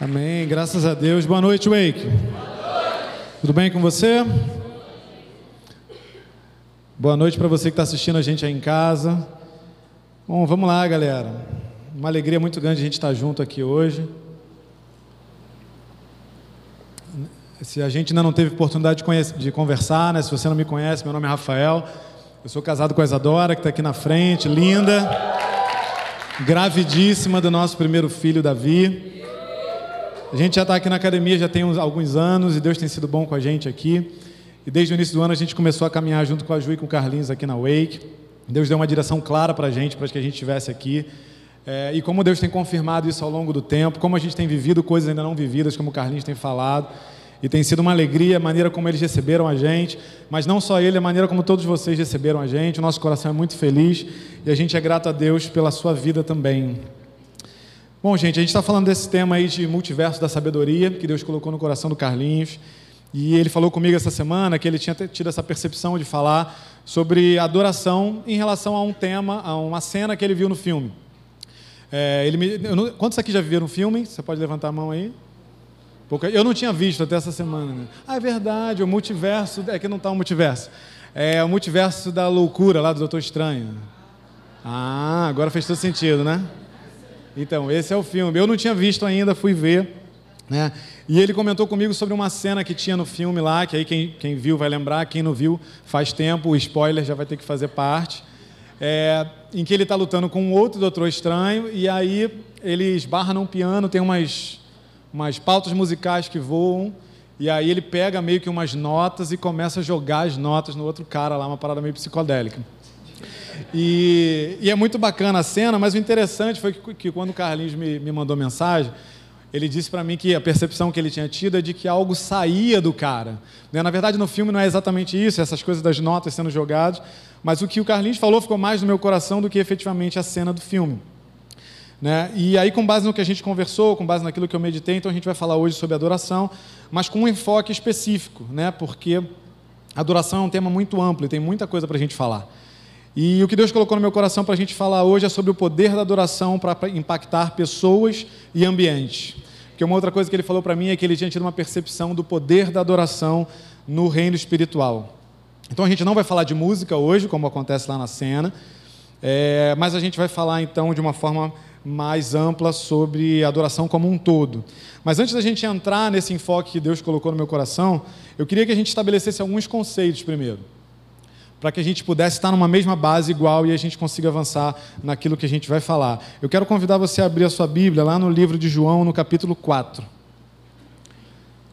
Amém, graças a Deus. Boa noite, Wake. Boa noite. Tudo bem com você? Boa noite para você que está assistindo a gente aí em casa. Bom, vamos lá, galera. Uma alegria muito grande a gente estar tá junto aqui hoje. Se a gente ainda não teve oportunidade de, conhecer, de conversar, né? Se você não me conhece, meu nome é Rafael. Eu sou casado com a Isadora, que está aqui na frente, linda, gravidíssima do nosso primeiro filho, Davi. A gente já está aqui na academia já tem uns, alguns anos e Deus tem sido bom com a gente aqui. E desde o início do ano a gente começou a caminhar junto com a Ju e com o Carlinhos aqui na Wake. Deus deu uma direção clara para a gente, para que a gente estivesse aqui. É, e como Deus tem confirmado isso ao longo do tempo, como a gente tem vivido coisas ainda não vividas, como o Carlinhos tem falado. E tem sido uma alegria a maneira como eles receberam a gente, mas não só ele, a maneira como todos vocês receberam a gente. O nosso coração é muito feliz e a gente é grato a Deus pela sua vida também. Bom, gente, a gente está falando desse tema aí de multiverso da sabedoria que Deus colocou no coração do Carlinhos. E ele falou comigo essa semana que ele tinha tido essa percepção de falar sobre adoração em relação a um tema, a uma cena que ele viu no filme. É, ele me, não, quantos aqui já viram um filme? Você pode levantar a mão aí? Eu não tinha visto até essa semana. Né? Ah, é verdade, o multiverso. É que não está o multiverso. É o multiverso da loucura lá do Doutor Estranho. Ah, agora fez todo sentido, né? Então, esse é o filme. Eu não tinha visto ainda, fui ver. Né? E ele comentou comigo sobre uma cena que tinha no filme lá, que aí quem, quem viu vai lembrar, quem não viu faz tempo, o spoiler já vai ter que fazer parte. É, em que ele está lutando com um outro doutor estranho, e aí ele esbarra num piano, tem umas, umas pautas musicais que voam, e aí ele pega meio que umas notas e começa a jogar as notas no outro cara lá, uma parada meio psicodélica. E, e, é muito bacana a cena, mas o interessante foi que, que quando o Carlinhos me, me mandou mensagem, ele disse para mim que a percepção que ele tinha tido é de que algo saía do cara. Né? Na verdade, no filme não é exatamente isso, essas coisas das notas sendo jogadas, mas o que o Carlinhos falou ficou mais no meu coração do que efetivamente a cena do filme. Né? E aí, com base no que a gente conversou, com base naquilo que eu meditei, então a gente vai falar hoje sobre adoração, mas com um enfoque específico, né? porque adoração é um tema muito amplo e tem muita coisa para a gente falar. E o que Deus colocou no meu coração para a gente falar hoje é sobre o poder da adoração para impactar pessoas e ambientes. Porque uma outra coisa que ele falou para mim é que ele tinha tido uma percepção do poder da adoração no reino espiritual. Então a gente não vai falar de música hoje, como acontece lá na cena, é, mas a gente vai falar então de uma forma mais ampla sobre adoração como um todo. Mas antes da gente entrar nesse enfoque que Deus colocou no meu coração, eu queria que a gente estabelecesse alguns conceitos primeiro para que a gente pudesse estar numa mesma base igual e a gente consiga avançar naquilo que a gente vai falar. Eu quero convidar você a abrir a sua Bíblia lá no livro de João, no capítulo 4.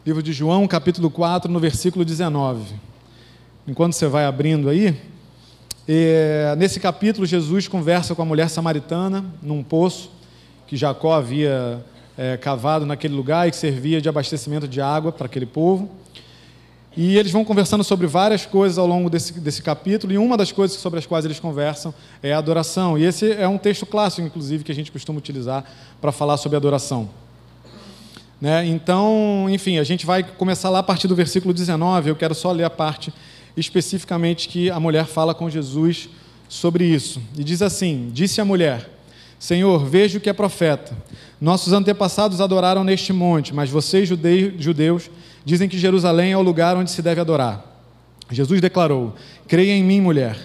Livro de João, capítulo 4, no versículo 19. Enquanto você vai abrindo aí, é, nesse capítulo, Jesus conversa com a mulher samaritana num poço que Jacó havia é, cavado naquele lugar e que servia de abastecimento de água para aquele povo. E eles vão conversando sobre várias coisas ao longo desse, desse capítulo, e uma das coisas sobre as quais eles conversam é a adoração. E esse é um texto clássico, inclusive, que a gente costuma utilizar para falar sobre adoração. Né? Então, enfim, a gente vai começar lá a partir do versículo 19. Eu quero só ler a parte especificamente que a mulher fala com Jesus sobre isso. E diz assim: Disse a mulher: Senhor, vejo que é profeta. Nossos antepassados adoraram neste monte, mas vocês, judeus, dizem que Jerusalém é o lugar onde se deve adorar. Jesus declarou: Creia em mim, mulher.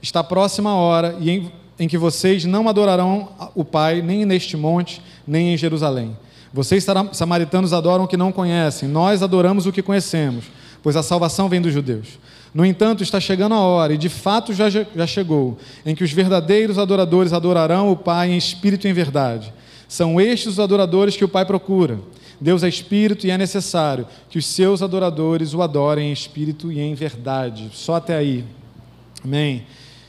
Está próxima a hora e em, em que vocês não adorarão o Pai nem neste monte, nem em Jerusalém. Vocês, samaritanos, adoram o que não conhecem, nós adoramos o que conhecemos, pois a salvação vem dos judeus. No entanto, está chegando a hora, e de fato já, já chegou, em que os verdadeiros adoradores adorarão o Pai em espírito e em verdade. São estes os adoradores que o Pai procura. Deus é espírito e é necessário que os seus adoradores o adorem em espírito e em verdade. Só até aí. Amém.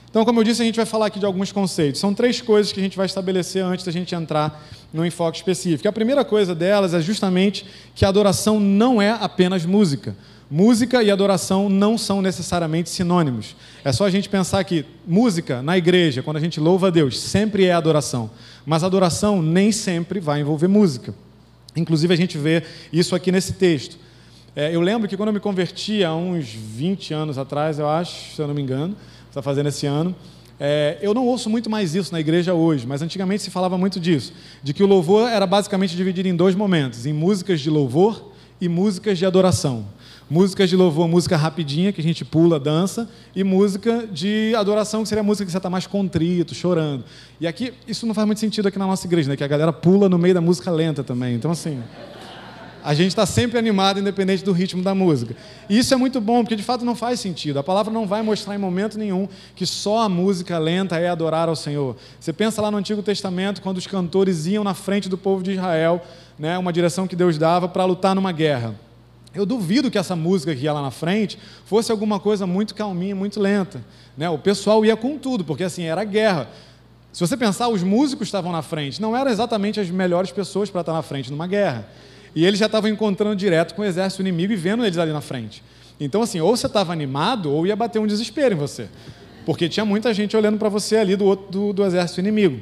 Então, como eu disse, a gente vai falar aqui de alguns conceitos. São três coisas que a gente vai estabelecer antes da gente entrar no enfoque específico. A primeira coisa delas é justamente que a adoração não é apenas música. Música e adoração não são necessariamente sinônimos. É só a gente pensar que música na igreja, quando a gente louva a Deus, sempre é adoração. Mas adoração nem sempre vai envolver música. Inclusive, a gente vê isso aqui nesse texto. É, eu lembro que quando eu me converti há uns 20 anos atrás, eu acho, se eu não me engano, está fazendo esse ano, É, eu não ouço muito mais isso na igreja hoje, mas antigamente se falava muito disso, de que o louvor era basicamente dividido em dois momentos, em músicas de louvor e músicas de adoração. Músicas de louvor, música rapidinha, que a gente pula, dança, e música de adoração, que seria a música que você está mais contrito, chorando. E aqui, isso não faz muito sentido aqui na nossa igreja, né? Que a galera pula no meio da música lenta também. Então, assim, a gente está sempre animado, independente do ritmo da música. E isso é muito bom, porque de fato não faz sentido. A palavra não vai mostrar em momento nenhum que só a música lenta é adorar ao Senhor. Você pensa lá no Antigo Testamento, quando os cantores iam na frente do povo de Israel, né, uma direção que Deus dava para lutar numa guerra. Eu duvido que essa música que ia lá na frente fosse alguma coisa muito calminha, muito lenta. Né? O pessoal ia com tudo, porque assim, era guerra. Se você pensar, os músicos estavam na frente, não eram exatamente as melhores pessoas para estar na frente numa guerra. E eles já estavam encontrando direto com o exército inimigo e vendo eles ali na frente. Então, assim, ou você estava animado, ou ia bater um desespero em você. Porque tinha muita gente olhando para você ali do, outro, do, do exército inimigo.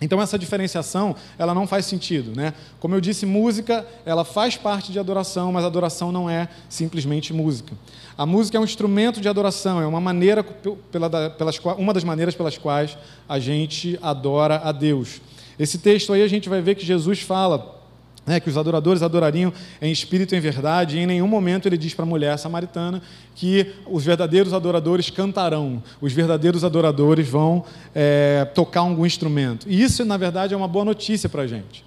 Então essa diferenciação, ela não faz sentido, né? Como eu disse, música, ela faz parte de adoração, mas adoração não é simplesmente música. A música é um instrumento de adoração, é uma maneira pela, pelas, uma das maneiras pelas quais a gente adora a Deus. Esse texto aí a gente vai ver que Jesus fala né, que os adoradores adorariam em espírito e em verdade, e em nenhum momento ele diz para a mulher samaritana que os verdadeiros adoradores cantarão, os verdadeiros adoradores vão é, tocar algum instrumento. E isso, na verdade, é uma boa notícia para a gente.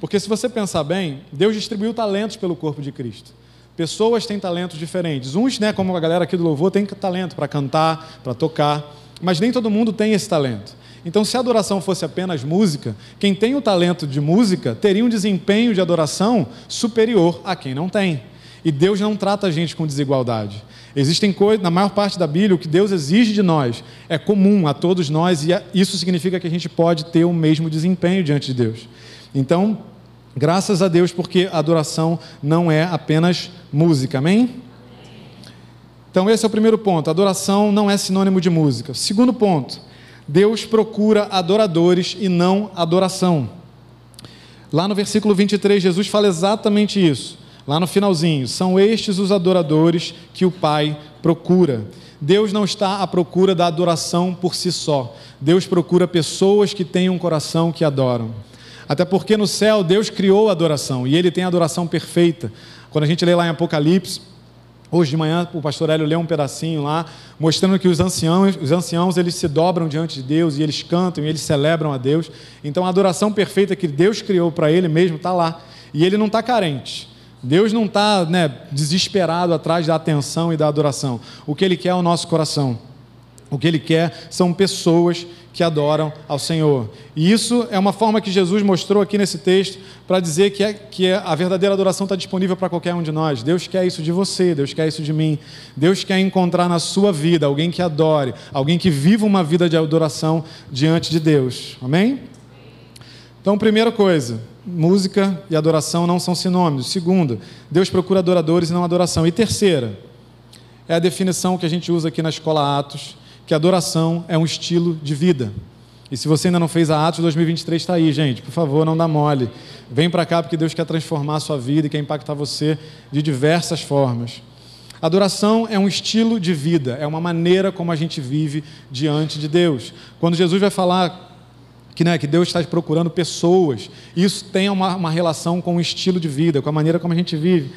Porque se você pensar bem, Deus distribuiu talentos pelo corpo de Cristo. Pessoas têm talentos diferentes. Uns, né, como a galera aqui do louvor, tem talento para cantar, para tocar, mas nem todo mundo tem esse talento. Então, se a adoração fosse apenas música, quem tem o talento de música teria um desempenho de adoração superior a quem não tem. E Deus não trata a gente com desigualdade. Existem coisas, na maior parte da Bíblia, o que Deus exige de nós é comum a todos nós e isso significa que a gente pode ter o mesmo desempenho diante de Deus. Então, graças a Deus, porque a adoração não é apenas música, amém? Então, esse é o primeiro ponto. Adoração não é sinônimo de música. Segundo ponto, Deus procura adoradores e não adoração. Lá no versículo 23, Jesus fala exatamente isso. Lá no finalzinho, são estes os adoradores que o Pai procura. Deus não está à procura da adoração por si só. Deus procura pessoas que têm um coração que adoram. Até porque no céu Deus criou a adoração e ele tem a adoração perfeita. Quando a gente lê lá em Apocalipse, Hoje de manhã o pastor Hélio leu um pedacinho lá, mostrando que os anciãos, os anciãos eles se dobram diante de Deus e eles cantam e eles celebram a Deus. Então a adoração perfeita que Deus criou para ele mesmo está lá. E ele não está carente. Deus não está né, desesperado atrás da atenção e da adoração. O que ele quer é o nosso coração. O que ele quer são pessoas que adoram ao Senhor. E isso é uma forma que Jesus mostrou aqui nesse texto para dizer que, é, que é, a verdadeira adoração está disponível para qualquer um de nós. Deus quer isso de você, Deus quer isso de mim. Deus quer encontrar na sua vida alguém que adore, alguém que viva uma vida de adoração diante de Deus. Amém? Então, primeira coisa, música e adoração não são sinônimos. Segunda, Deus procura adoradores e não adoração. E terceira, é a definição que a gente usa aqui na escola Atos que adoração é um estilo de vida. E se você ainda não fez a Atos 2023, está aí, gente. Por favor, não dá mole. Vem para cá porque Deus quer transformar a sua vida e quer impactar você de diversas formas. Adoração é um estilo de vida, é uma maneira como a gente vive diante de Deus. Quando Jesus vai falar que, né, que Deus está procurando pessoas, isso tem uma, uma relação com o estilo de vida, com a maneira como a gente vive.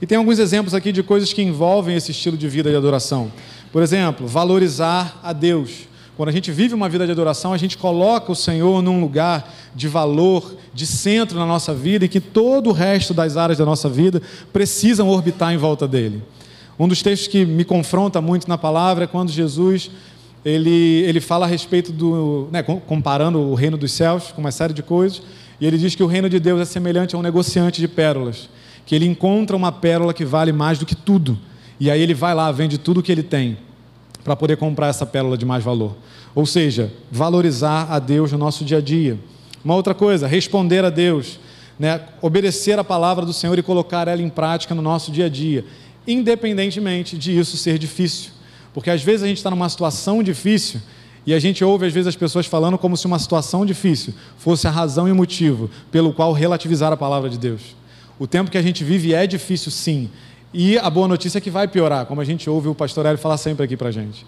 E tem alguns exemplos aqui de coisas que envolvem esse estilo de vida de adoração. Por exemplo, valorizar a Deus. Quando a gente vive uma vida de adoração, a gente coloca o Senhor num lugar de valor, de centro na nossa vida e que todo o resto das áreas da nossa vida precisam orbitar em volta dele. Um dos textos que me confronta muito na palavra é quando Jesus ele, ele fala a respeito do. Né, comparando o reino dos céus com uma série de coisas, e ele diz que o reino de Deus é semelhante a um negociante de pérolas, que ele encontra uma pérola que vale mais do que tudo e aí ele vai lá, vende tudo o que ele tem para poder comprar essa pérola de mais valor. Ou seja, valorizar a Deus no nosso dia a dia. Uma outra coisa, responder a Deus, né? obedecer a palavra do Senhor e colocar ela em prática no nosso dia a dia, independentemente de isso ser difícil. Porque às vezes a gente está numa situação difícil e a gente ouve às vezes as pessoas falando como se uma situação difícil fosse a razão e motivo pelo qual relativizar a palavra de Deus. O tempo que a gente vive é difícil, sim, e a boa notícia é que vai piorar, como a gente ouve o pastor Hélio falar sempre aqui para a gente.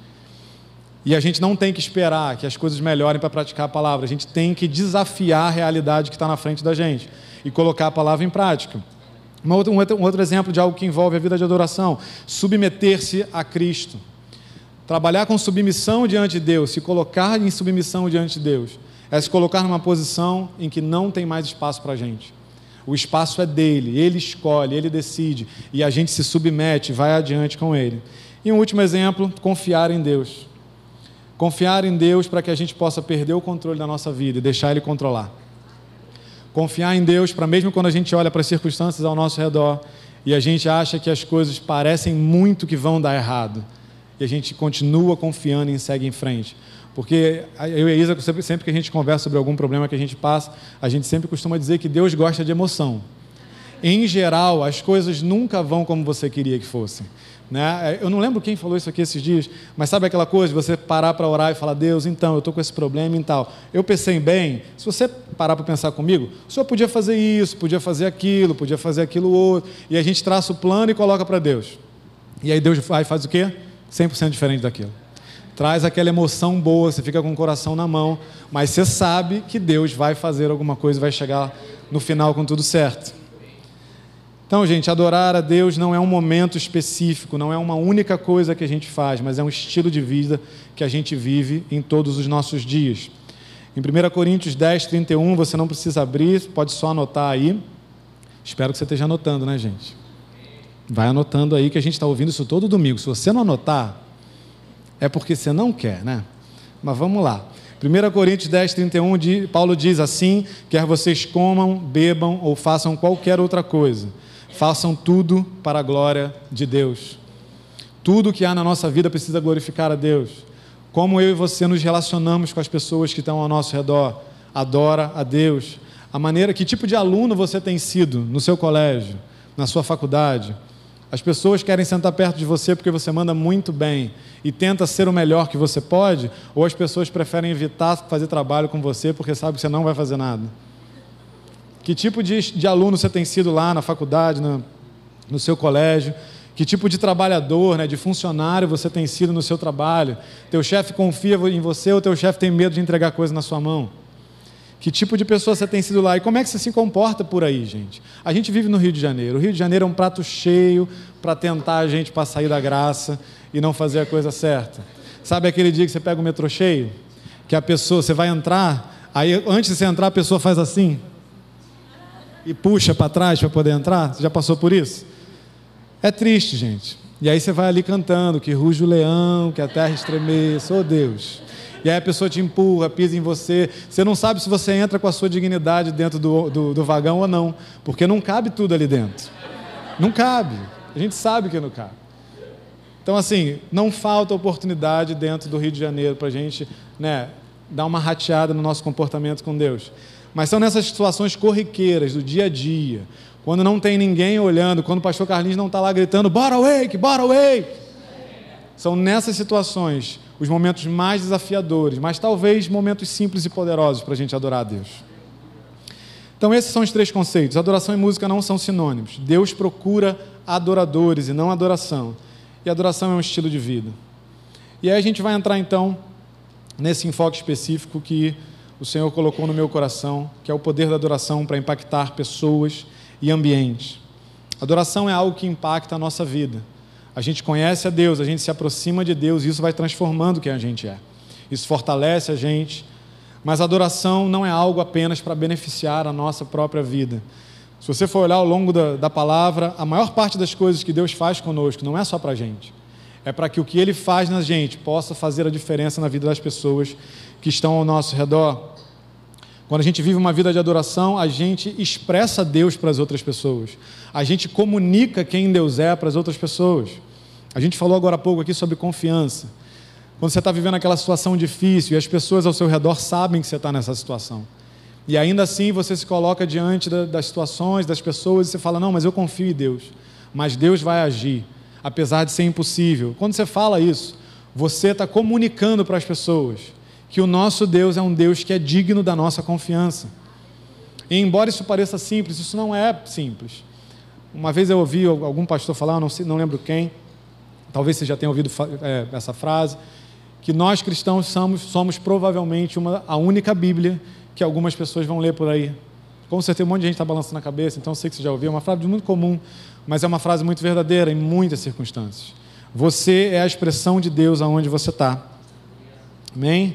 E a gente não tem que esperar que as coisas melhorem para praticar a palavra, a gente tem que desafiar a realidade que está na frente da gente e colocar a palavra em prática. Um outro, um outro exemplo de algo que envolve a vida de adoração: submeter-se a Cristo. Trabalhar com submissão diante de Deus, se colocar em submissão diante de Deus, é se colocar numa posição em que não tem mais espaço para a gente. O espaço é dele, ele escolhe, ele decide, e a gente se submete, vai adiante com ele. E um último exemplo: confiar em Deus. Confiar em Deus para que a gente possa perder o controle da nossa vida e deixar Ele controlar. Confiar em Deus para, mesmo quando a gente olha para as circunstâncias ao nosso redor e a gente acha que as coisas parecem muito que vão dar errado, e a gente continua confiando e segue em frente. Porque eu e a Isa, sempre que a gente conversa sobre algum problema que a gente passa, a gente sempre costuma dizer que Deus gosta de emoção. Em geral, as coisas nunca vão como você queria que fossem. Né? Eu não lembro quem falou isso aqui esses dias, mas sabe aquela coisa de você parar para orar e falar, Deus, então, eu estou com esse problema e tal. Eu pensei bem, se você parar para pensar comigo, o senhor podia fazer isso, podia fazer aquilo, podia fazer aquilo outro, e a gente traça o plano e coloca para Deus. E aí Deus vai faz o quê? 100% diferente daquilo. Traz aquela emoção boa, você fica com o coração na mão, mas você sabe que Deus vai fazer alguma coisa, vai chegar no final com tudo certo. Então, gente, adorar a Deus não é um momento específico, não é uma única coisa que a gente faz, mas é um estilo de vida que a gente vive em todos os nossos dias. Em 1 Coríntios 10, 31, você não precisa abrir, pode só anotar aí. Espero que você esteja anotando, né, gente? Vai anotando aí que a gente está ouvindo isso todo domingo. Se você não anotar, é porque você não quer, né? Mas vamos lá. 1 Coríntios 10, 31, Paulo diz assim: quer vocês comam, bebam ou façam qualquer outra coisa façam tudo para a glória de Deus. Tudo que há na nossa vida precisa glorificar a Deus. Como eu e você nos relacionamos com as pessoas que estão ao nosso redor, adora a Deus. A maneira, que tipo de aluno você tem sido no seu colégio, na sua faculdade. As pessoas querem sentar perto de você porque você manda muito bem e tenta ser o melhor que você pode, ou as pessoas preferem evitar fazer trabalho com você porque sabe que você não vai fazer nada. Que tipo de, de aluno você tem sido lá na faculdade, no, no seu colégio? Que tipo de trabalhador, né, de funcionário você tem sido no seu trabalho? Teu chefe confia em você ou teu chefe tem medo de entregar coisa na sua mão? Que tipo de pessoa você tem sido lá? E como é que você se comporta por aí, gente? A gente vive no Rio de Janeiro. O Rio de Janeiro é um prato cheio para tentar a gente para sair da graça e não fazer a coisa certa. Sabe aquele dia que você pega o metrô cheio? Que a pessoa, você vai entrar, aí antes de você entrar, a pessoa faz assim e puxa para trás para poder entrar? Você já passou por isso? É triste, gente. E aí você vai ali cantando que ruge o leão, que a terra estremeça, oh Deus. E aí a pessoa te empurra, pisa em você. Você não sabe se você entra com a sua dignidade dentro do, do, do vagão ou não, porque não cabe tudo ali dentro. Não cabe. A gente sabe que não cabe. Então, assim, não falta oportunidade dentro do Rio de Janeiro para a gente né, dar uma rateada no nosso comportamento com Deus. Mas são nessas situações corriqueiras do dia a dia, quando não tem ninguém olhando, quando o pastor Carlinhos não está lá gritando, bora wake, bora wake. São nessas situações os momentos mais desafiadores, mas talvez momentos simples e poderosos para a gente adorar a Deus. Então, esses são os três conceitos. Adoração e música não são sinônimos. Deus procura adoradores e não adoração. E adoração é um estilo de vida. E aí a gente vai entrar então nesse enfoque específico que o Senhor colocou no meu coração, que é o poder da adoração para impactar pessoas e ambientes. Adoração é algo que impacta a nossa vida. A gente conhece a Deus, a gente se aproxima de Deus e isso vai transformando quem a gente é. Isso fortalece a gente, mas a adoração não é algo apenas para beneficiar a nossa própria vida. Se você for olhar ao longo da, da palavra, a maior parte das coisas que Deus faz conosco não é só para a gente, é para que o que Ele faz na gente possa fazer a diferença na vida das pessoas que estão ao nosso redor. Quando a gente vive uma vida de adoração, a gente expressa Deus para as outras pessoas. A gente comunica quem Deus é para as outras pessoas. A gente falou agora há pouco aqui sobre confiança. Quando você está vivendo aquela situação difícil e as pessoas ao seu redor sabem que você está nessa situação. E ainda assim você se coloca diante das situações, das pessoas e você fala: Não, mas eu confio em Deus. Mas Deus vai agir, apesar de ser impossível. Quando você fala isso, você está comunicando para as pessoas que o nosso Deus é um Deus que é digno da nossa confiança. E embora isso pareça simples, isso não é simples. Uma vez eu ouvi algum pastor falar, não, sei, não lembro quem, talvez você já tenha ouvido é, essa frase, que nós cristãos somos, somos provavelmente uma, a única Bíblia que algumas pessoas vão ler por aí. Com certeza, um monte de gente está balançando a cabeça, então eu sei que você já ouviu. É uma frase muito comum, mas é uma frase muito verdadeira em muitas circunstâncias. Você é a expressão de Deus aonde você está. Amém?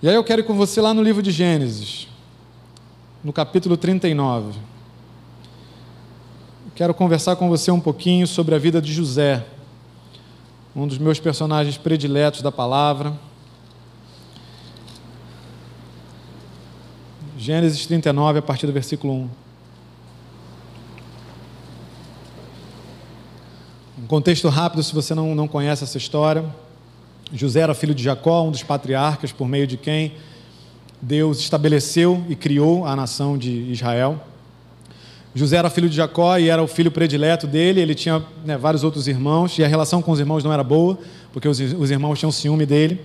E aí eu quero ir com você lá no livro de Gênesis, no capítulo 39. Quero conversar com você um pouquinho sobre a vida de José, um dos meus personagens prediletos da palavra. Gênesis 39, a partir do versículo 1. Um contexto rápido, se você não, não conhece essa história. José era filho de Jacó, um dos patriarcas por meio de quem Deus estabeleceu e criou a nação de Israel. José era filho de Jacó e era o filho predileto dele. Ele tinha né, vários outros irmãos e a relação com os irmãos não era boa, porque os, os irmãos tinham ciúme dele.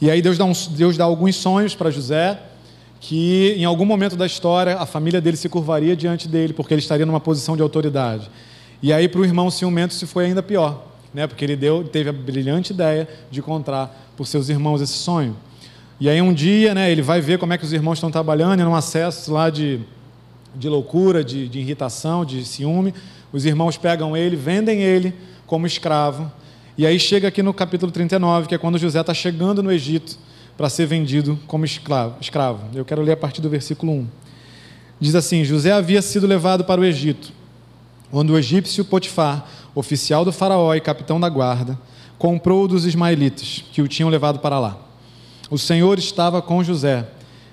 E aí Deus dá, uns, Deus dá alguns sonhos para José, que em algum momento da história a família dele se curvaria diante dele, porque ele estaria numa posição de autoridade. E aí para o irmão ciumento se foi ainda pior, né, porque ele deu, teve a brilhante ideia de contar por seus irmãos esse sonho. E aí um dia né, ele vai ver como é que os irmãos estão trabalhando, e num acesso lá de de loucura, de, de irritação, de ciúme. Os irmãos pegam ele, vendem ele como escravo. E aí chega aqui no capítulo 39, que é quando José está chegando no Egito para ser vendido como escravo, escravo. Eu quero ler a partir do versículo 1. Diz assim: José havia sido levado para o Egito, onde o egípcio Potifar, oficial do faraó e capitão da guarda, comprou dos ismaelitas que o tinham levado para lá. O Senhor estava com José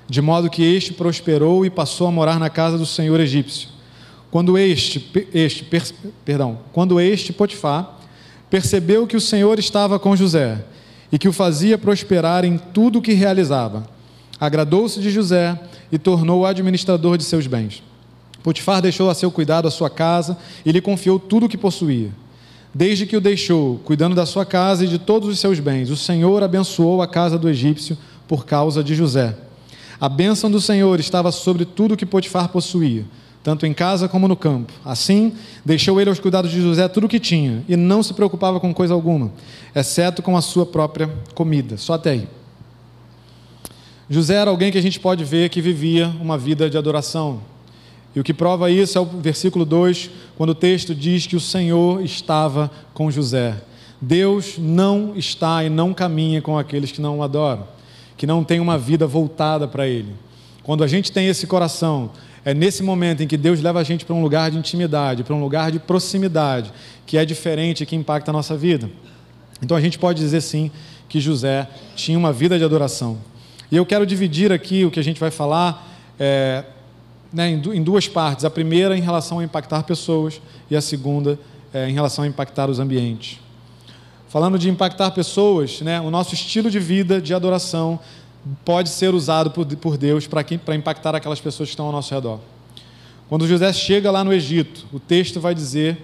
de modo que este prosperou e passou a morar na casa do senhor egípcio. Quando este, este per, perdão, quando este Potifar percebeu que o Senhor estava com José e que o fazia prosperar em tudo o que realizava, agradou-se de José e tornou-o administrador de seus bens. Potifar deixou a seu cuidado a sua casa e lhe confiou tudo o que possuía. Desde que o deixou, cuidando da sua casa e de todos os seus bens, o Senhor abençoou a casa do egípcio por causa de José. A bênção do Senhor estava sobre tudo que Potifar possuía, tanto em casa como no campo. Assim, deixou ele aos cuidados de José tudo o que tinha, e não se preocupava com coisa alguma, exceto com a sua própria comida. Só até aí. José era alguém que a gente pode ver que vivia uma vida de adoração. E o que prova isso é o versículo 2, quando o texto diz que o Senhor estava com José. Deus não está e não caminha com aqueles que não o adoram que não tem uma vida voltada para Ele. Quando a gente tem esse coração, é nesse momento em que Deus leva a gente para um lugar de intimidade, para um lugar de proximidade, que é diferente e que impacta a nossa vida. Então a gente pode dizer sim que José tinha uma vida de adoração. E eu quero dividir aqui o que a gente vai falar é, né, em duas partes. A primeira em relação a impactar pessoas e a segunda é, em relação a impactar os ambientes. Falando de impactar pessoas, né, o nosso estilo de vida de adoração pode ser usado por, por Deus para impactar aquelas pessoas que estão ao nosso redor. Quando José chega lá no Egito, o texto vai dizer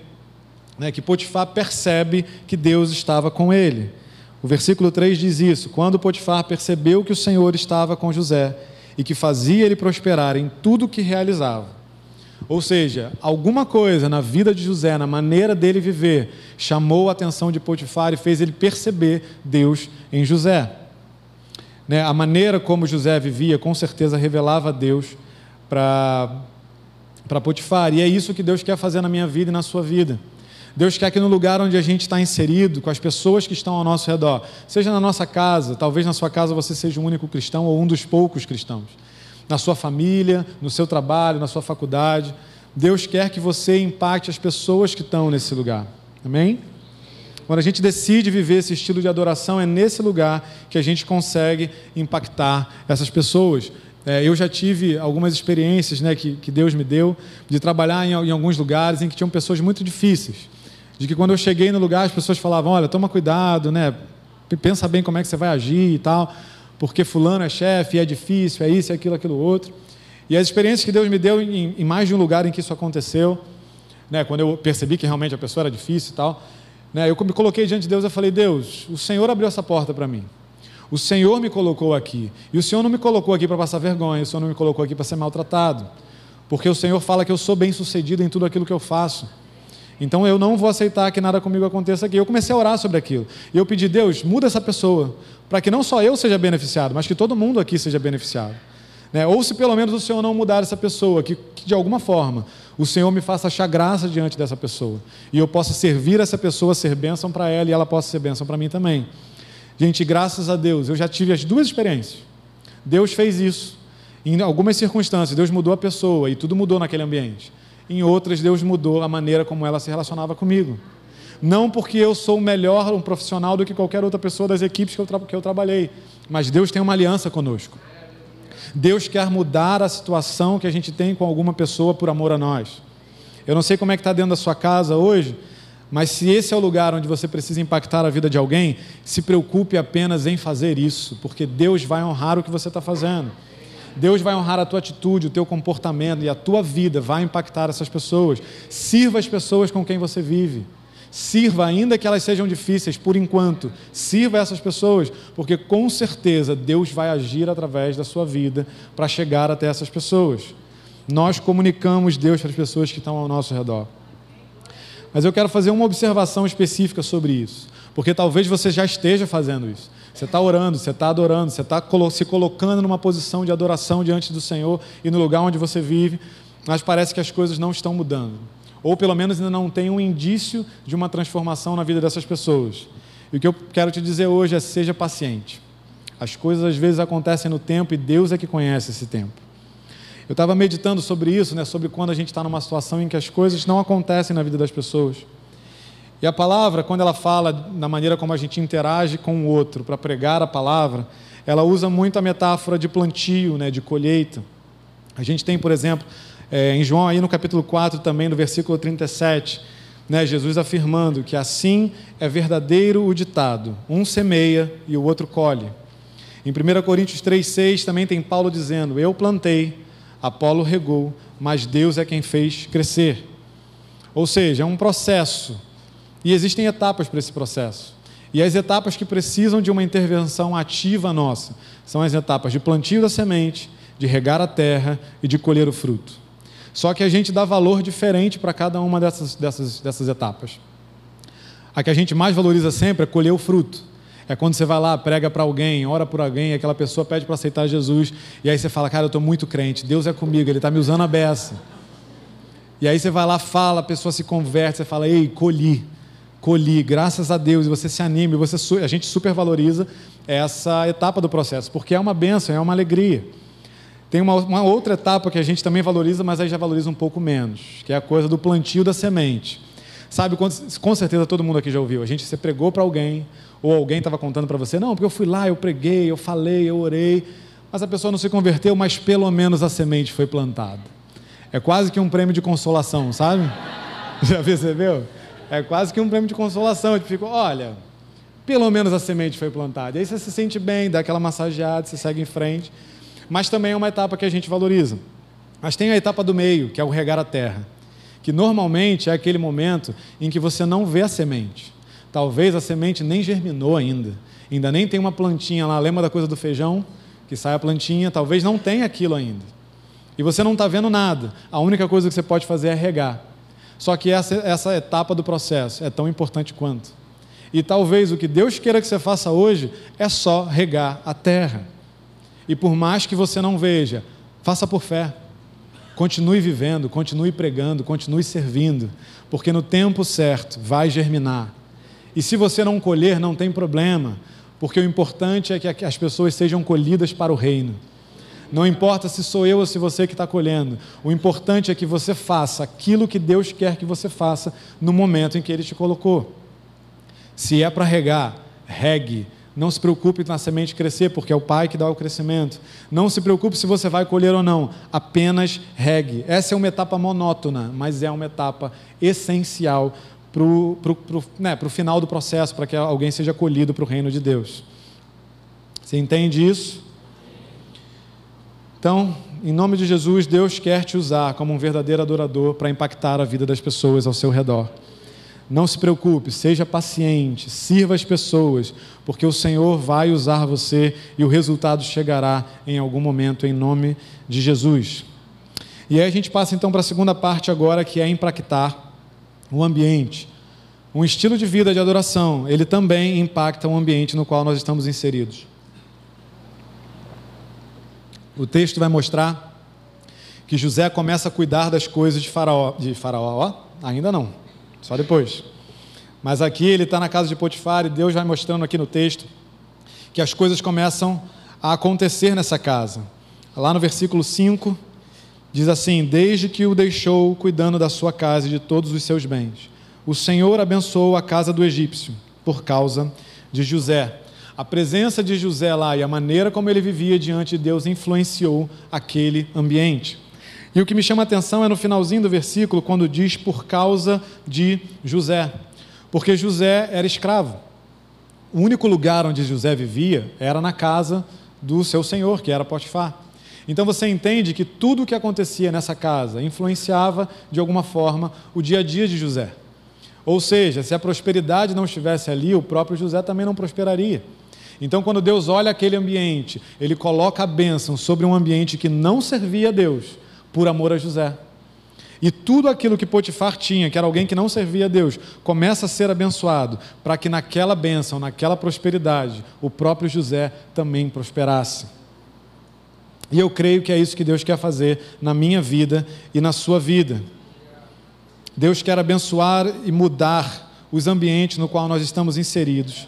né, que Potifar percebe que Deus estava com ele. O versículo 3 diz isso: quando Potifar percebeu que o Senhor estava com José e que fazia ele prosperar em tudo que realizava. Ou seja, alguma coisa na vida de José, na maneira dele viver, chamou a atenção de Potifar e fez ele perceber Deus em José. Né? A maneira como José vivia, com certeza, revelava Deus para Potifar. E é isso que Deus quer fazer na minha vida e na sua vida. Deus quer que no lugar onde a gente está inserido, com as pessoas que estão ao nosso redor, seja na nossa casa, talvez na sua casa você seja o único cristão ou um dos poucos cristãos na sua família, no seu trabalho, na sua faculdade. Deus quer que você impacte as pessoas que estão nesse lugar. Amém? Quando a gente decide viver esse estilo de adoração, é nesse lugar que a gente consegue impactar essas pessoas. É, eu já tive algumas experiências né, que, que Deus me deu de trabalhar em, em alguns lugares em que tinham pessoas muito difíceis. De que quando eu cheguei no lugar, as pessoas falavam: olha, toma cuidado, né? pensa bem como é que você vai agir e tal porque fulano é chefe, é difícil, é isso, é aquilo, aquilo outro. E as experiências que Deus me deu em, em mais de um lugar em que isso aconteceu, né, quando eu percebi que realmente a pessoa era difícil e tal, né, eu me coloquei diante de Deus e falei, Deus, o Senhor abriu essa porta para mim. O Senhor me colocou aqui. E o Senhor não me colocou aqui para passar vergonha, o Senhor não me colocou aqui para ser maltratado. Porque o Senhor fala que eu sou bem sucedido em tudo aquilo que eu faço. Então eu não vou aceitar que nada comigo aconteça aqui. Eu comecei a orar sobre aquilo. E eu pedi, Deus, muda essa pessoa, para que não só eu seja beneficiado, mas que todo mundo aqui seja beneficiado. Né? Ou se pelo menos o Senhor não mudar essa pessoa, que, que de alguma forma o Senhor me faça achar graça diante dessa pessoa. E eu possa servir essa pessoa, ser bênção para ela e ela possa ser bênção para mim também. Gente, graças a Deus, eu já tive as duas experiências. Deus fez isso. Em algumas circunstâncias, Deus mudou a pessoa e tudo mudou naquele ambiente. Em outras, Deus mudou a maneira como ela se relacionava comigo. Não porque eu sou melhor um profissional do que qualquer outra pessoa das equipes que eu, que eu trabalhei, mas Deus tem uma aliança conosco. Deus quer mudar a situação que a gente tem com alguma pessoa por amor a nós. Eu não sei como é que está dentro da sua casa hoje, mas se esse é o lugar onde você precisa impactar a vida de alguém, se preocupe apenas em fazer isso, porque Deus vai honrar o que você está fazendo. Deus vai honrar a tua atitude, o teu comportamento e a tua vida vai impactar essas pessoas. Sirva as pessoas com quem você vive. Sirva, ainda que elas sejam difíceis, por enquanto. Sirva essas pessoas, porque com certeza Deus vai agir através da sua vida para chegar até essas pessoas. Nós comunicamos Deus para as pessoas que estão ao nosso redor. Mas eu quero fazer uma observação específica sobre isso, porque talvez você já esteja fazendo isso. Você está orando, você está adorando, você está se colocando numa posição de adoração diante do Senhor e no lugar onde você vive, mas parece que as coisas não estão mudando ou pelo menos ainda não tem um indício de uma transformação na vida dessas pessoas. E o que eu quero te dizer hoje é: seja paciente. As coisas às vezes acontecem no tempo e Deus é que conhece esse tempo. Eu estava meditando sobre isso, né, sobre quando a gente está numa situação em que as coisas não acontecem na vida das pessoas. E a palavra, quando ela fala da maneira como a gente interage com o outro para pregar a palavra, ela usa muito a metáfora de plantio, né, de colheita. A gente tem, por exemplo, é, em João, aí no capítulo 4, também no versículo 37, né, Jesus afirmando que assim é verdadeiro o ditado: um semeia e o outro colhe. Em 1 Coríntios 3,6 também tem Paulo dizendo: Eu plantei, Apolo regou, mas Deus é quem fez crescer. Ou seja, é um processo. E existem etapas para esse processo. E as etapas que precisam de uma intervenção ativa nossa são as etapas de plantio da semente, de regar a terra e de colher o fruto. Só que a gente dá valor diferente para cada uma dessas, dessas, dessas etapas. A que a gente mais valoriza sempre é colher o fruto. É quando você vai lá, prega para alguém, ora por alguém, aquela pessoa pede para aceitar Jesus, e aí você fala, cara, eu estou muito crente, Deus é comigo, Ele está me usando a beça. E aí você vai lá, fala, a pessoa se converte, você fala, ei, colhi, colhi, graças a Deus, e você se anima, e você, a gente supervaloriza essa etapa do processo, porque é uma bênção, é uma alegria. Tem uma, uma, outra etapa que a gente também valoriza, mas aí já valoriza um pouco menos, que é a coisa do plantio da semente. Sabe, com certeza todo mundo aqui já ouviu. A gente se pregou para alguém, ou alguém estava contando para você, não, porque eu fui lá, eu preguei, eu falei, eu orei, mas a pessoa não se converteu, mas pelo menos a semente foi plantada. É quase que um prêmio de consolação, sabe? Já percebeu? É quase que um prêmio de consolação. Tipo, fica, olha, pelo menos a semente foi plantada. E aí você se sente bem, dá aquela massageada, você segue em frente mas também é uma etapa que a gente valoriza. Mas tem a etapa do meio, que é o regar a terra, que normalmente é aquele momento em que você não vê a semente. Talvez a semente nem germinou ainda, ainda nem tem uma plantinha lá. Lembra da coisa do feijão? Que sai a plantinha, talvez não tenha aquilo ainda. E você não está vendo nada. A única coisa que você pode fazer é regar. Só que essa, essa etapa do processo é tão importante quanto. E talvez o que Deus queira que você faça hoje é só regar a terra. E por mais que você não veja, faça por fé. Continue vivendo, continue pregando, continue servindo, porque no tempo certo vai germinar. E se você não colher, não tem problema, porque o importante é que as pessoas sejam colhidas para o reino. Não importa se sou eu ou se você que está colhendo, o importante é que você faça aquilo que Deus quer que você faça no momento em que Ele te colocou. Se é para regar, regue. Não se preocupe na semente crescer, porque é o Pai que dá o crescimento. Não se preocupe se você vai colher ou não, apenas regue. Essa é uma etapa monótona, mas é uma etapa essencial para o né, final do processo, para que alguém seja colhido para o reino de Deus. Você entende isso? Então, em nome de Jesus, Deus quer te usar como um verdadeiro adorador para impactar a vida das pessoas ao seu redor. Não se preocupe, seja paciente, sirva as pessoas, porque o Senhor vai usar você e o resultado chegará em algum momento, em nome de Jesus. E aí a gente passa então para a segunda parte agora, que é impactar. o ambiente, um estilo de vida de adoração, ele também impacta o ambiente no qual nós estamos inseridos. O texto vai mostrar que José começa a cuidar das coisas de Faraó. De Faraó, ainda não, só depois. Mas aqui ele está na casa de Potifar e Deus vai mostrando aqui no texto que as coisas começam a acontecer nessa casa. Lá no versículo 5, diz assim: Desde que o deixou cuidando da sua casa e de todos os seus bens, o Senhor abençoou a casa do egípcio por causa de José. A presença de José lá e a maneira como ele vivia diante de Deus influenciou aquele ambiente. E o que me chama a atenção é no finalzinho do versículo, quando diz por causa de José. Porque José era escravo. O único lugar onde José vivia era na casa do seu senhor, que era Potifar. Então você entende que tudo o que acontecia nessa casa influenciava de alguma forma o dia a dia de José. Ou seja, se a prosperidade não estivesse ali, o próprio José também não prosperaria. Então, quando Deus olha aquele ambiente, ele coloca a bênção sobre um ambiente que não servia a Deus, por amor a José. E tudo aquilo que Potifar tinha, que era alguém que não servia a Deus, começa a ser abençoado, para que naquela bênção, naquela prosperidade, o próprio José também prosperasse. E eu creio que é isso que Deus quer fazer na minha vida e na sua vida. Deus quer abençoar e mudar os ambientes no qual nós estamos inseridos,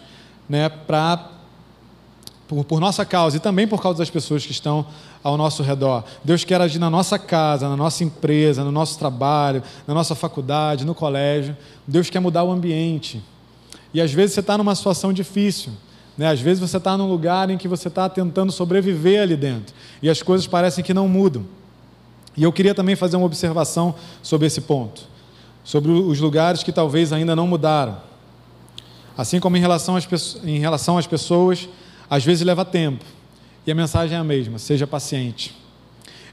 né, para por, por, nossa causa e também por causa das pessoas que estão ao nosso redor. Deus quer agir na nossa casa, na nossa empresa, no nosso trabalho, na nossa faculdade, no colégio. Deus quer mudar o ambiente. E às vezes você está numa situação difícil. Né? Às vezes você está num lugar em que você está tentando sobreviver ali dentro. E as coisas parecem que não mudam. E eu queria também fazer uma observação sobre esse ponto. Sobre os lugares que talvez ainda não mudaram. Assim como em relação às, em relação às pessoas às vezes leva tempo. E a mensagem é a mesma: seja paciente.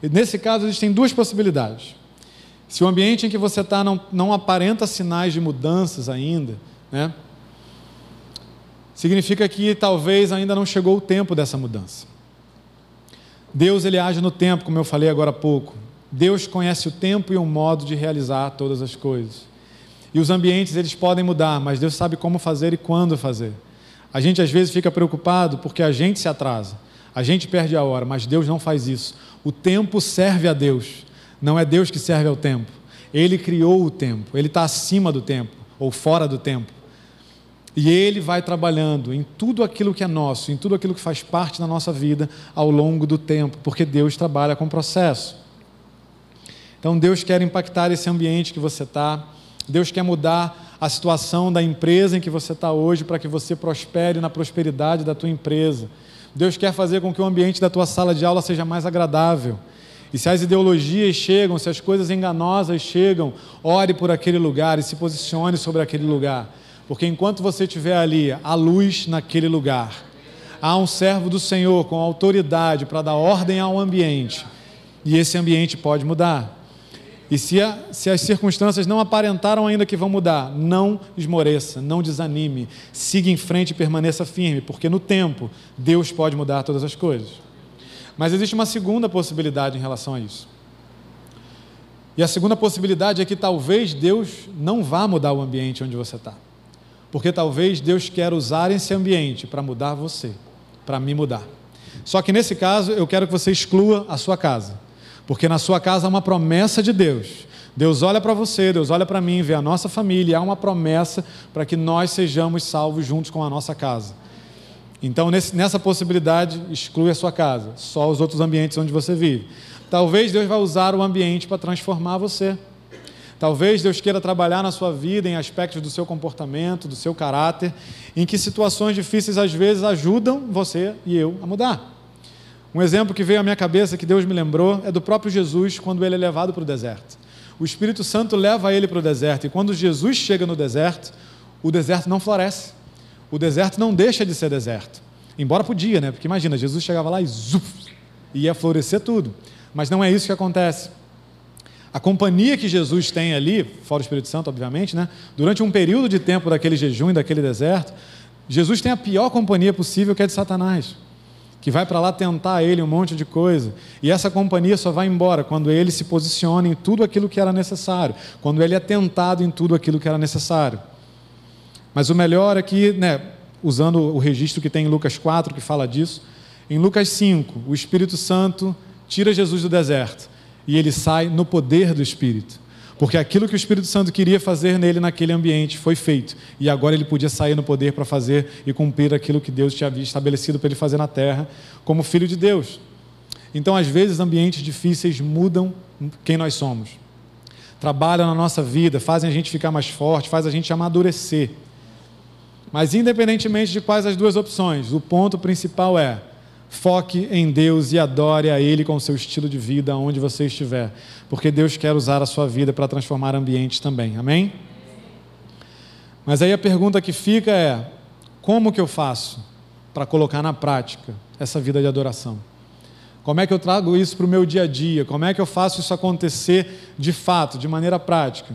E nesse caso, existem duas possibilidades. Se o ambiente em que você está não, não aparenta sinais de mudanças ainda, né, significa que talvez ainda não chegou o tempo dessa mudança. Deus ele age no tempo, como eu falei agora há pouco. Deus conhece o tempo e o modo de realizar todas as coisas. E os ambientes eles podem mudar, mas Deus sabe como fazer e quando fazer. A gente às vezes fica preocupado porque a gente se atrasa, a gente perde a hora, mas Deus não faz isso. O tempo serve a Deus, não é Deus que serve ao tempo. Ele criou o tempo, ele está acima do tempo ou fora do tempo. E ele vai trabalhando em tudo aquilo que é nosso, em tudo aquilo que faz parte da nossa vida ao longo do tempo, porque Deus trabalha com processo. Então Deus quer impactar esse ambiente que você está, Deus quer mudar a situação da empresa em que você está hoje para que você prospere na prosperidade da tua empresa. Deus quer fazer com que o ambiente da tua sala de aula seja mais agradável. E se as ideologias chegam, se as coisas enganosas chegam, ore por aquele lugar e se posicione sobre aquele lugar. Porque enquanto você estiver ali, há luz naquele lugar. Há um servo do Senhor com autoridade para dar ordem ao ambiente. E esse ambiente pode mudar. E se, a, se, as circunstâncias não aparentaram ainda que vão mudar, não esmoreça, não desanime, siga em frente e permaneça firme, porque no tempo Deus pode mudar todas as coisas. Mas existe uma segunda possibilidade em relação a isso. E a segunda possibilidade é que talvez Deus não vá mudar o ambiente onde você está. Porque talvez Deus quer usar esse ambiente para mudar você, para me mudar. Só que nesse caso eu quero que você exclua a sua casa porque na sua casa há uma promessa de Deus. Deus olha para você, Deus olha para mim, vê a nossa família, há uma promessa para que nós sejamos salvos juntos com a nossa casa. Então, nesse, nessa possibilidade, exclui a sua casa, só os outros ambientes onde você vive. Talvez Deus vá usar o ambiente para transformar você. Talvez Deus queira trabalhar na sua vida em aspectos do seu comportamento, do seu caráter, em que situações difíceis às vezes ajudam você e eu a mudar. Um exemplo que veio à minha cabeça, que Deus me lembrou, é do próprio Jesus quando ele é levado para o deserto. O Espírito Santo leva ele para o deserto, e quando Jesus chega no deserto, o deserto não floresce. O deserto não deixa de ser deserto. Embora podia, né? Porque imagina, Jesus chegava lá e zuf, ia florescer tudo. Mas não é isso que acontece. A companhia que Jesus tem ali, fora o Espírito Santo, obviamente, né? durante um período de tempo daquele jejum e daquele deserto, Jesus tem a pior companhia possível que é de Satanás. Que vai para lá tentar ele um monte de coisa. E essa companhia só vai embora quando ele se posiciona em tudo aquilo que era necessário, quando ele é tentado em tudo aquilo que era necessário. Mas o melhor é que, né, usando o registro que tem em Lucas 4, que fala disso, em Lucas 5, o Espírito Santo tira Jesus do deserto e ele sai no poder do Espírito. Porque aquilo que o Espírito Santo queria fazer nele naquele ambiente foi feito. E agora ele podia sair no poder para fazer e cumprir aquilo que Deus tinha estabelecido para ele fazer na terra, como filho de Deus. Então, às vezes, ambientes difíceis mudam quem nós somos. Trabalham na nossa vida, fazem a gente ficar mais forte, fazem a gente amadurecer. Mas, independentemente de quais as duas opções, o ponto principal é Foque em Deus e adore a Ele com o seu estilo de vida, onde você estiver, porque Deus quer usar a sua vida para transformar ambientes também. Amém? Mas aí a pergunta que fica é: como que eu faço para colocar na prática essa vida de adoração? Como é que eu trago isso para o meu dia a dia? Como é que eu faço isso acontecer de fato, de maneira prática?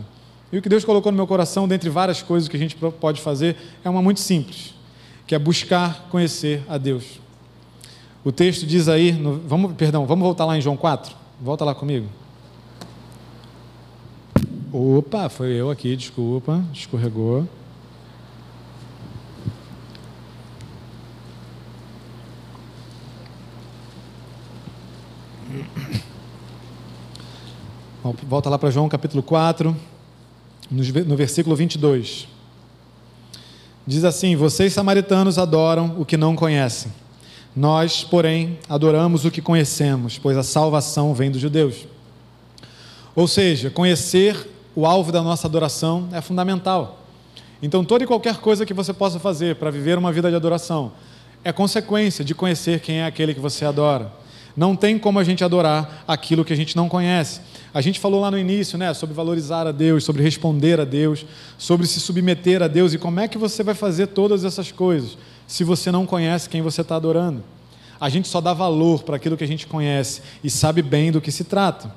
E o que Deus colocou no meu coração, dentre várias coisas que a gente pode fazer, é uma muito simples, que é buscar conhecer a Deus. O texto diz aí, no, vamos, perdão, vamos voltar lá em João 4? Volta lá comigo. Opa, foi eu aqui, desculpa, escorregou. Volta lá para João capítulo 4, no versículo 22. Diz assim: Vocês samaritanos adoram o que não conhecem. Nós, porém, adoramos o que conhecemos, pois a salvação vem dos judeus. Ou seja, conhecer o alvo da nossa adoração é fundamental. Então, toda e qualquer coisa que você possa fazer para viver uma vida de adoração é consequência de conhecer quem é aquele que você adora. Não tem como a gente adorar aquilo que a gente não conhece. A gente falou lá no início, né, sobre valorizar a Deus, sobre responder a Deus, sobre se submeter a Deus e como é que você vai fazer todas essas coisas se você não conhece quem você está adorando. A gente só dá valor para aquilo que a gente conhece e sabe bem do que se trata.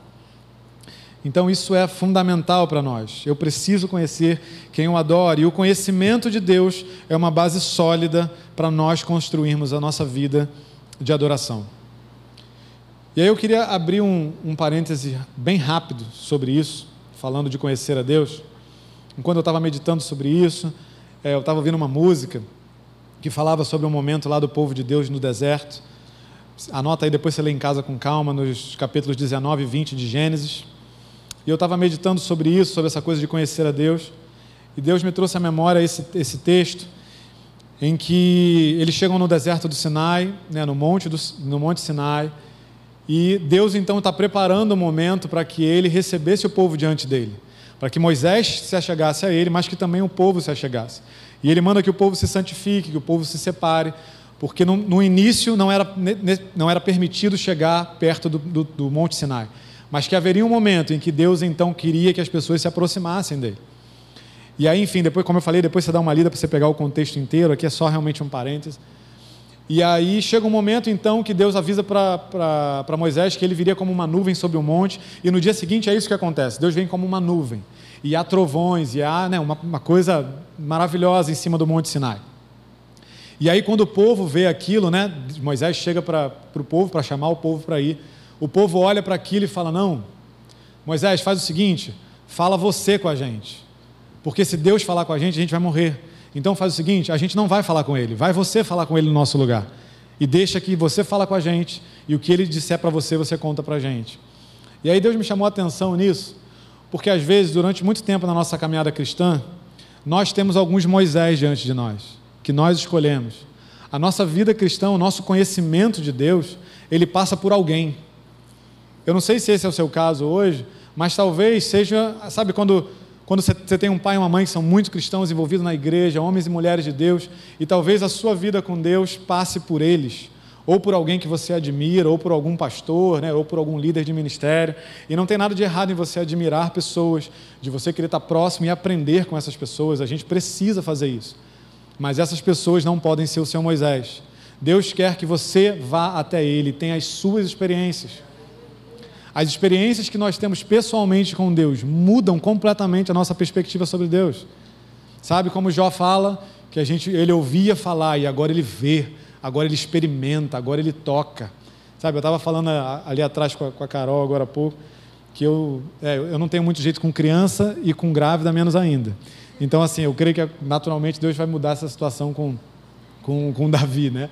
Então isso é fundamental para nós. Eu preciso conhecer quem eu adoro e o conhecimento de Deus é uma base sólida para nós construirmos a nossa vida de adoração. E aí eu queria abrir um, um parêntese bem rápido sobre isso, falando de conhecer a Deus. Enquanto eu estava meditando sobre isso, é, eu estava ouvindo uma música que falava sobre um momento lá do povo de Deus no deserto. Anota aí, depois você lê em casa com calma, nos capítulos 19 e 20 de Gênesis. E eu estava meditando sobre isso, sobre essa coisa de conhecer a Deus. E Deus me trouxe à memória esse, esse texto, em que eles chegam no deserto do Sinai, né, no, monte do, no Monte Sinai, e Deus então está preparando o momento para que ele recebesse o povo diante dele, para que Moisés se achegasse a ele, mas que também o povo se achegasse. E ele manda que o povo se santifique, que o povo se separe, porque no, no início não era, não era permitido chegar perto do, do, do Monte Sinai, mas que haveria um momento em que Deus então queria que as pessoas se aproximassem dele. E aí, enfim, depois, como eu falei, depois você dá uma lida para você pegar o contexto inteiro, aqui é só realmente um parêntese. E aí chega um momento então que Deus avisa para Moisés que ele viria como uma nuvem sobre o monte, e no dia seguinte é isso que acontece: Deus vem como uma nuvem e há trovões, e há né, uma, uma coisa maravilhosa em cima do Monte Sinai. E aí, quando o povo vê aquilo, né, Moisés chega para o povo, para chamar o povo para ir, o povo olha para aquilo e fala: Não, Moisés, faz o seguinte, fala você com a gente, porque se Deus falar com a gente, a gente vai morrer. Então faz o seguinte: a gente não vai falar com ele, vai você falar com ele no nosso lugar. E deixa que você fala com a gente, e o que ele disser para você, você conta para a gente. E aí Deus me chamou a atenção nisso, porque às vezes, durante muito tempo na nossa caminhada cristã, nós temos alguns Moisés diante de nós, que nós escolhemos. A nossa vida cristã, o nosso conhecimento de Deus, ele passa por alguém. Eu não sei se esse é o seu caso hoje, mas talvez seja, sabe, quando, quando você, tem um pai e uma mãe que são muito cristãos envolvidos na igreja, homens e mulheres de Deus, e talvez a sua vida com Deus passe por eles ou por alguém que você admira, ou por algum pastor, né, ou por algum líder de ministério. E não tem nada de errado em você admirar pessoas, de você querer estar próximo e aprender com essas pessoas. A gente precisa fazer isso. Mas essas pessoas não podem ser o seu Moisés. Deus quer que você vá até Ele, tenha as suas experiências. As experiências que nós temos pessoalmente com Deus mudam completamente a nossa perspectiva sobre Deus. Sabe como Jó fala que a gente, ele ouvia falar e agora ele vê agora ele experimenta, agora ele toca. Sabe, eu estava falando ali atrás com a, com a, Carol agora há pouco, que eu, é, eu não tenho muito jeito com criança e com grávida menos ainda. Então, assim, eu creio que naturalmente Deus vai mudar essa situação com, com, com Davi, né?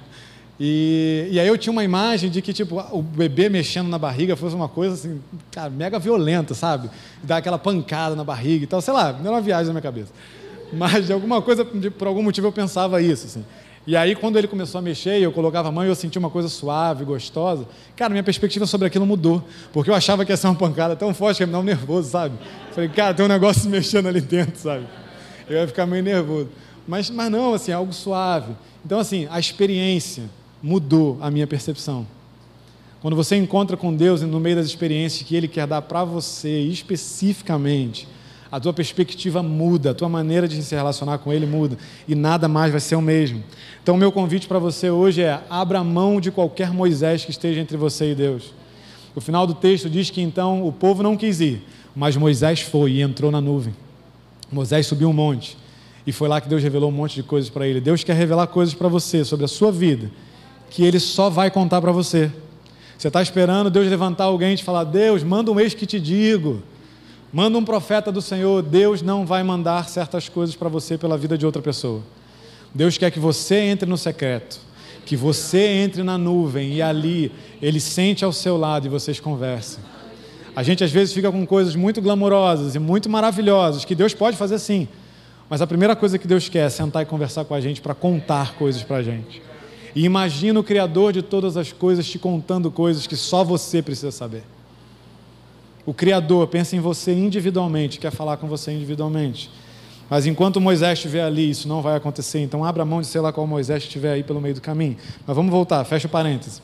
E, e aí eu tinha uma imagem de que, tipo, o bebê mexendo na barriga fosse uma coisa, assim, cara, mega violenta, sabe? Dar aquela pancada na barriga e tal, sei lá, não era uma viagem na minha cabeça. Mas de alguma coisa, de, por algum motivo eu pensava isso, assim. E aí, quando ele começou a mexer e eu colocava a mão e eu sentia uma coisa suave, gostosa, cara, minha perspectiva sobre aquilo mudou. Porque eu achava que ia ser uma pancada tão forte que ia me dar um nervoso, sabe? Falei, cara, tem um negócio mexendo ali dentro, sabe? Eu ia ficar meio nervoso. Mas, mas não, assim, algo suave. Então, assim, a experiência mudou a minha percepção. Quando você encontra com Deus no meio das experiências que Ele quer dar para você especificamente, a tua perspectiva muda, a tua maneira de se relacionar com Ele muda e nada mais vai ser o mesmo. Então, o meu convite para você hoje é: abra mão de qualquer Moisés que esteja entre você e Deus. O final do texto diz que então o povo não quis ir, mas Moisés foi e entrou na nuvem. Moisés subiu um monte e foi lá que Deus revelou um monte de coisas para ele. Deus quer revelar coisas para você sobre a sua vida que Ele só vai contar para você. Você está esperando Deus levantar alguém e te falar: Deus, manda um ex que te digo. Manda um profeta do Senhor. Deus não vai mandar certas coisas para você pela vida de outra pessoa. Deus quer que você entre no secreto, que você entre na nuvem e ali Ele sente ao seu lado e vocês conversem. A gente às vezes fica com coisas muito glamurosas e muito maravilhosas que Deus pode fazer sim, mas a primeira coisa que Deus quer é sentar e conversar com a gente para contar coisas para a gente. E imagina o Criador de todas as coisas te contando coisas que só você precisa saber. O Criador pensa em você individualmente, quer falar com você individualmente. Mas enquanto Moisés estiver ali, isso não vai acontecer. Então abra mão de sei lá qual Moisés estiver aí pelo meio do caminho. Mas vamos voltar, fecha parênteses.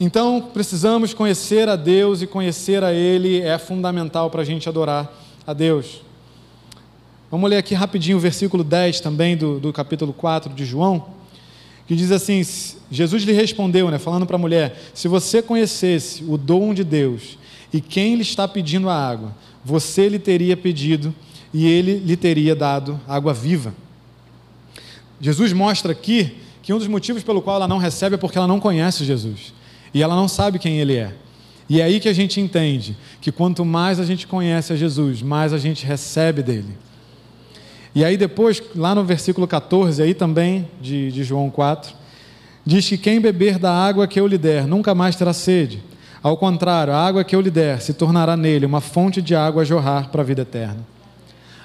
Então precisamos conhecer a Deus e conhecer a Ele é fundamental para a gente adorar a Deus. Vamos ler aqui rapidinho o versículo 10 também do, do capítulo 4 de João que diz assim: Jesus lhe respondeu, né, falando para a mulher: se você conhecesse o dom de Deus e quem lhe está pedindo a água, você lhe teria pedido e ele lhe teria dado água viva. Jesus mostra aqui que um dos motivos pelo qual ela não recebe é porque ela não conhece Jesus e ela não sabe quem ele é. E é aí que a gente entende que quanto mais a gente conhece a Jesus, mais a gente recebe dele. E aí depois, lá no versículo 14, aí também, de, de João 4, diz que quem beber da água que eu lhe der nunca mais terá sede. Ao contrário, a água que eu lhe der se tornará nele uma fonte de água a jorrar para a vida eterna.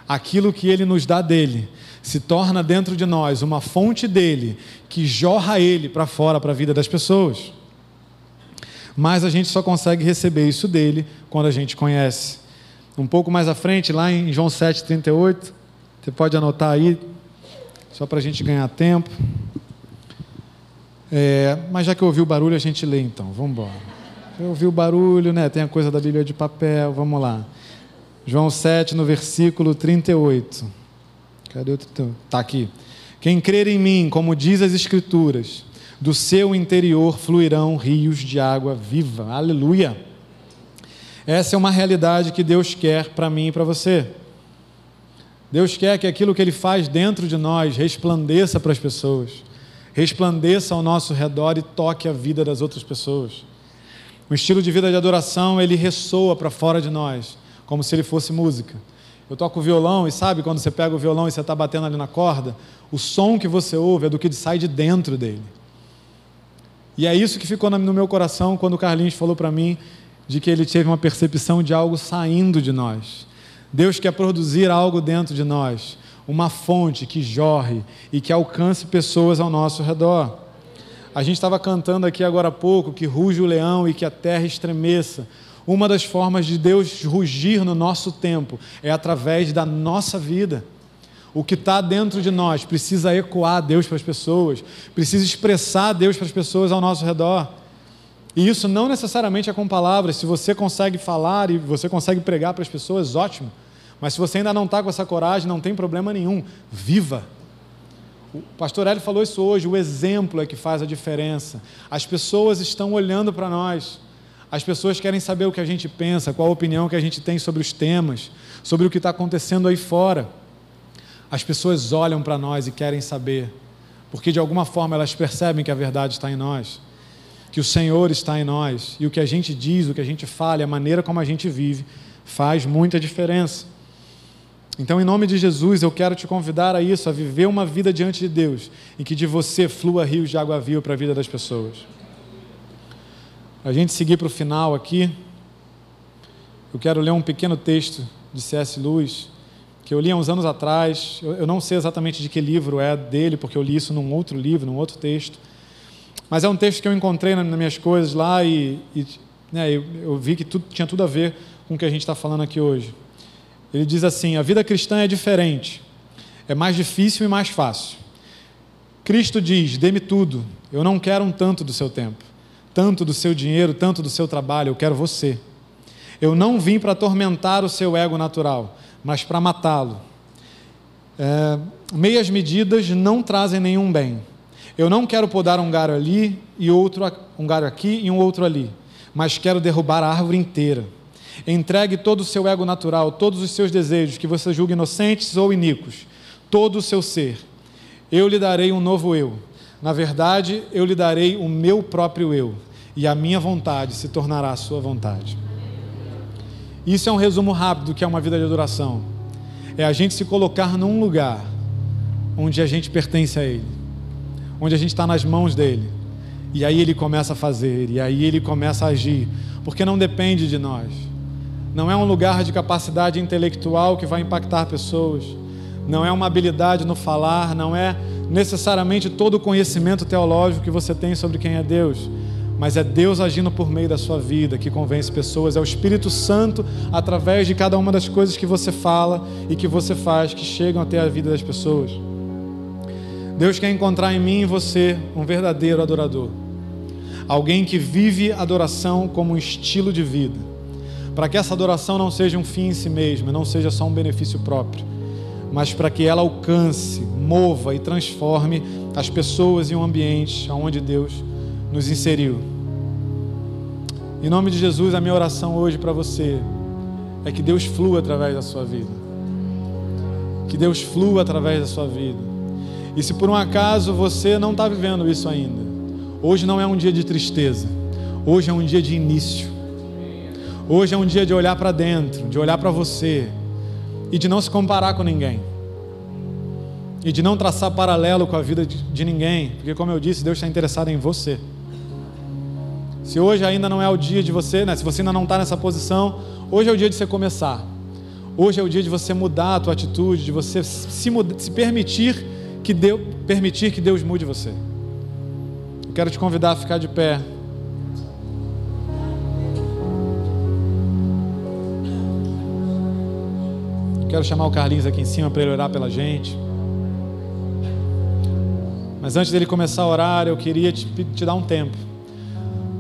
Aquilo que ele nos dá dele se torna dentro de nós uma fonte dele que jorra ele para fora para a vida das pessoas. Mas a gente só consegue receber isso dele quando a gente conhece. Um pouco mais à frente, lá em João 7,38, você pode anotar aí, só para a gente ganhar tempo. É, mas já que eu ouvi o barulho, a gente lê então. Vamos embora. Eu ouvi o barulho, né? Tem a coisa da Bíblia de papel. Vamos lá. João 7, no versículo 38. Cadê o. Está aqui. Quem crer em mim, como diz as Escrituras, do seu interior fluirão rios de água viva. Aleluia. Essa é uma realidade que Deus quer para mim e para você. Deus quer que aquilo que Ele faz dentro de nós resplandeça para as pessoas, resplandeça ao nosso redor e toque a vida das outras pessoas. O estilo de vida de adoração, ele ressoa para fora de nós, como se ele fosse música. Eu toco violão e sabe quando você pega o violão e você está batendo ali na corda, o som que você ouve é do que sai de dentro dele. E é isso que ficou no meu coração quando o Carlinhos falou para mim de que ele teve uma percepção de algo saindo de nós. Deus quer produzir algo dentro de nós, uma fonte que jorre e que alcance pessoas ao nosso redor. A gente estava cantando aqui agora há pouco que ruge o leão e que a terra estremeça. Uma das formas de Deus rugir no nosso tempo é através da nossa vida. O que está dentro de nós precisa ecoar Deus para as pessoas, precisa expressar Deus para as pessoas ao nosso redor. E isso não necessariamente é com palavras. Se você consegue falar e você consegue pregar para as pessoas, ótimo. Mas se você ainda não está com essa coragem, não tem problema nenhum. Viva. O pastor Hélio falou isso hoje: o exemplo é que faz a diferença. As pessoas estão olhando para nós. As pessoas querem saber o que a gente pensa, qual a opinião que a gente tem sobre os temas, sobre o que está acontecendo aí fora. As pessoas olham para nós e querem saber porque de alguma forma elas percebem que a verdade está em nós, que o Senhor está em nós e o que a gente diz, o que a gente fala, a maneira como a gente vive faz muita diferença. Então, em nome de Jesus, eu quero te convidar a isso, a viver uma vida diante de Deus, em que de você flua rios de água viva para a vida das pessoas. A gente seguir para o final aqui, eu quero ler um pequeno texto de C.S. Lewis, que eu li há uns anos atrás. Eu não sei exatamente de que livro é dele, porque eu li isso num outro livro, num outro texto. Mas é um texto que eu encontrei nas minhas coisas lá e, e né, eu, eu vi que tudo, tinha tudo a ver com o que a gente está falando aqui hoje. Ele diz assim: a vida cristã é diferente, é mais difícil e mais fácil. Cristo diz: dê-me tudo, eu não quero um tanto do seu tempo, tanto do seu dinheiro, tanto do seu trabalho, eu quero você. Eu não vim para atormentar o seu ego natural, mas para matá-lo. É, meias medidas não trazem nenhum bem. Eu não quero podar um galho ali e outro um galho aqui e um outro ali, mas quero derrubar a árvore inteira. Entregue todo o seu ego natural, todos os seus desejos, que você julgue inocentes ou iníquos, todo o seu ser. Eu lhe darei um novo eu. Na verdade, eu lhe darei o meu próprio eu, e a minha vontade se tornará a sua vontade. Isso é um resumo rápido do que é uma vida de adoração. É a gente se colocar num lugar onde a gente pertence a Ele, onde a gente está nas mãos dele, e aí Ele começa a fazer, e aí Ele começa a agir, porque não depende de nós. Não é um lugar de capacidade intelectual que vai impactar pessoas, não é uma habilidade no falar, não é necessariamente todo o conhecimento teológico que você tem sobre quem é Deus, mas é Deus agindo por meio da sua vida que convence pessoas, é o Espírito Santo através de cada uma das coisas que você fala e que você faz que chegam até a vida das pessoas. Deus quer encontrar em mim e você um verdadeiro adorador, alguém que vive adoração como um estilo de vida para que essa adoração não seja um fim em si mesma, não seja só um benefício próprio, mas para que ela alcance, mova e transforme as pessoas e o ambiente onde Deus nos inseriu. Em nome de Jesus, a minha oração hoje para você é que Deus flua através da sua vida. Que Deus flua através da sua vida. E se por um acaso você não está vivendo isso ainda, hoje não é um dia de tristeza, hoje é um dia de início. Hoje é um dia de olhar para dentro, de olhar para você e de não se comparar com ninguém. E de não traçar paralelo com a vida de, de ninguém, porque, como eu disse, Deus está interessado em você. Se hoje ainda não é o dia de você, né, se você ainda não está nessa posição, hoje é o dia de você começar. Hoje é o dia de você mudar a tua atitude, de você se, se permitir que Deus, permitir que Deus mude você. Eu quero te convidar a ficar de pé. Quero chamar o Carlinhos aqui em cima para ele orar pela gente. Mas antes dele começar a orar, eu queria te, te dar um tempo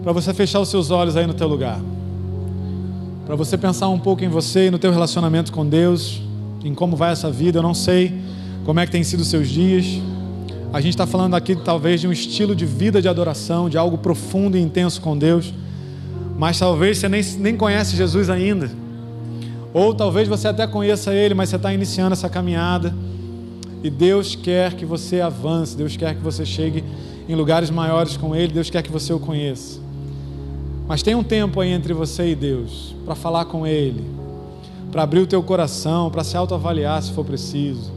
para você fechar os seus olhos aí no teu lugar. Para você pensar um pouco em você e no teu relacionamento com Deus, em como vai essa vida. Eu não sei como é que tem sido os seus dias. A gente está falando aqui talvez de um estilo de vida de adoração, de algo profundo e intenso com Deus. Mas talvez você nem, nem conhece Jesus ainda. Ou talvez você até conheça Ele, mas você está iniciando essa caminhada. E Deus quer que você avance, Deus quer que você chegue em lugares maiores com Ele, Deus quer que você o conheça. Mas tem um tempo aí entre você e Deus para falar com Ele, para abrir o teu coração, para se autoavaliar se for preciso.